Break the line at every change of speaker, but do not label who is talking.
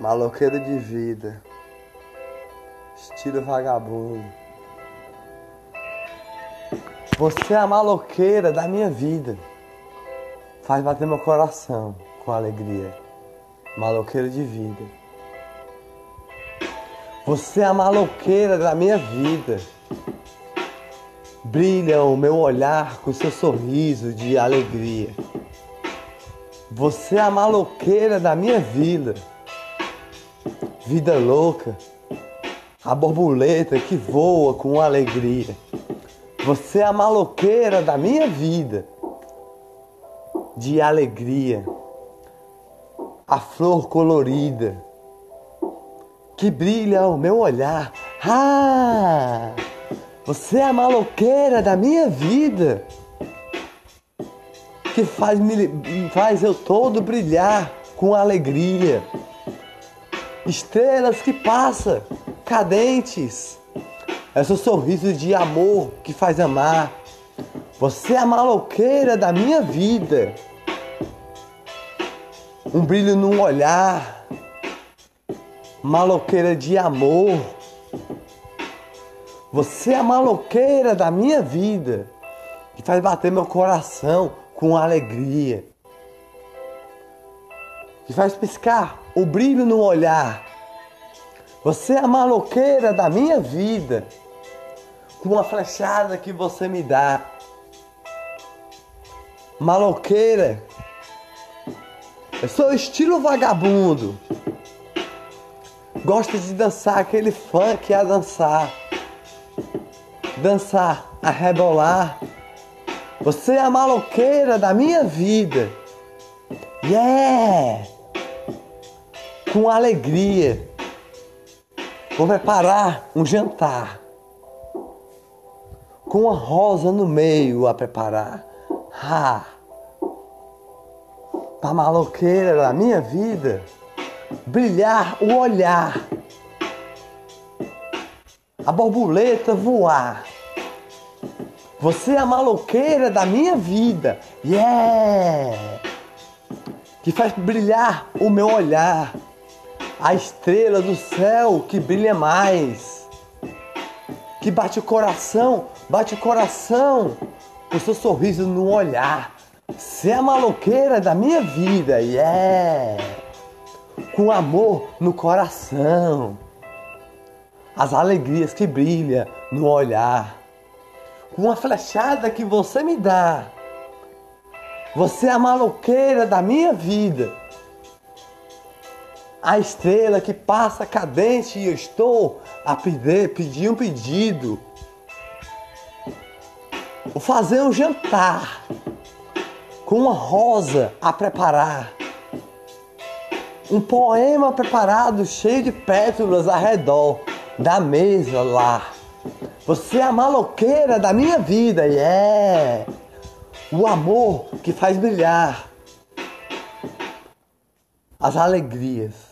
Maloqueiro de vida, estilo vagabundo. Você é a maloqueira da minha vida. Faz bater meu coração com alegria. Maloqueiro de vida. Você é a maloqueira da minha vida. Brilha o meu olhar com seu sorriso de alegria. Você é a maloqueira da minha vida vida louca, a borboleta que voa com alegria. Você é a maloqueira da minha vida, de alegria, a flor colorida que brilha ao meu olhar. Ah, você é a maloqueira da minha vida, que faz, me, faz eu todo brilhar com alegria estrelas que passam, cadentes. É seu sorriso de amor que faz amar. Você é a maloqueira da minha vida. Um brilho no olhar. Maloqueira de amor. Você é a maloqueira da minha vida. Que faz bater meu coração com alegria que faz piscar o brilho no olhar. Você é a maloqueira da minha vida, com uma flechada que você me dá. Maloqueira, eu sou estilo vagabundo. Gosto de dançar aquele funk a dançar. Dançar, a rebolar. Você é a maloqueira da minha vida. Yeah! Com alegria. Vou preparar um jantar com uma rosa no meio a preparar. Ah, para maloqueira da minha vida brilhar o olhar, a borboleta voar. Você é a maloqueira da minha vida, yeah! Que faz brilhar o meu olhar a estrela do céu que brilha mais, que bate o coração, bate o coração, o seu sorriso no olhar. Você é a maloqueira da minha vida, yeah! Com amor no coração, as alegrias que brilham no olhar, com a flechada que você me dá. Você é a maloqueira da minha vida a estrela que passa cadente e eu estou a pedir, pedir um pedido. Vou fazer um jantar com uma rosa a preparar. Um poema preparado cheio de pétalas ao redor da mesa lá. Você é a maloqueira da minha vida e é o amor que faz brilhar as alegrias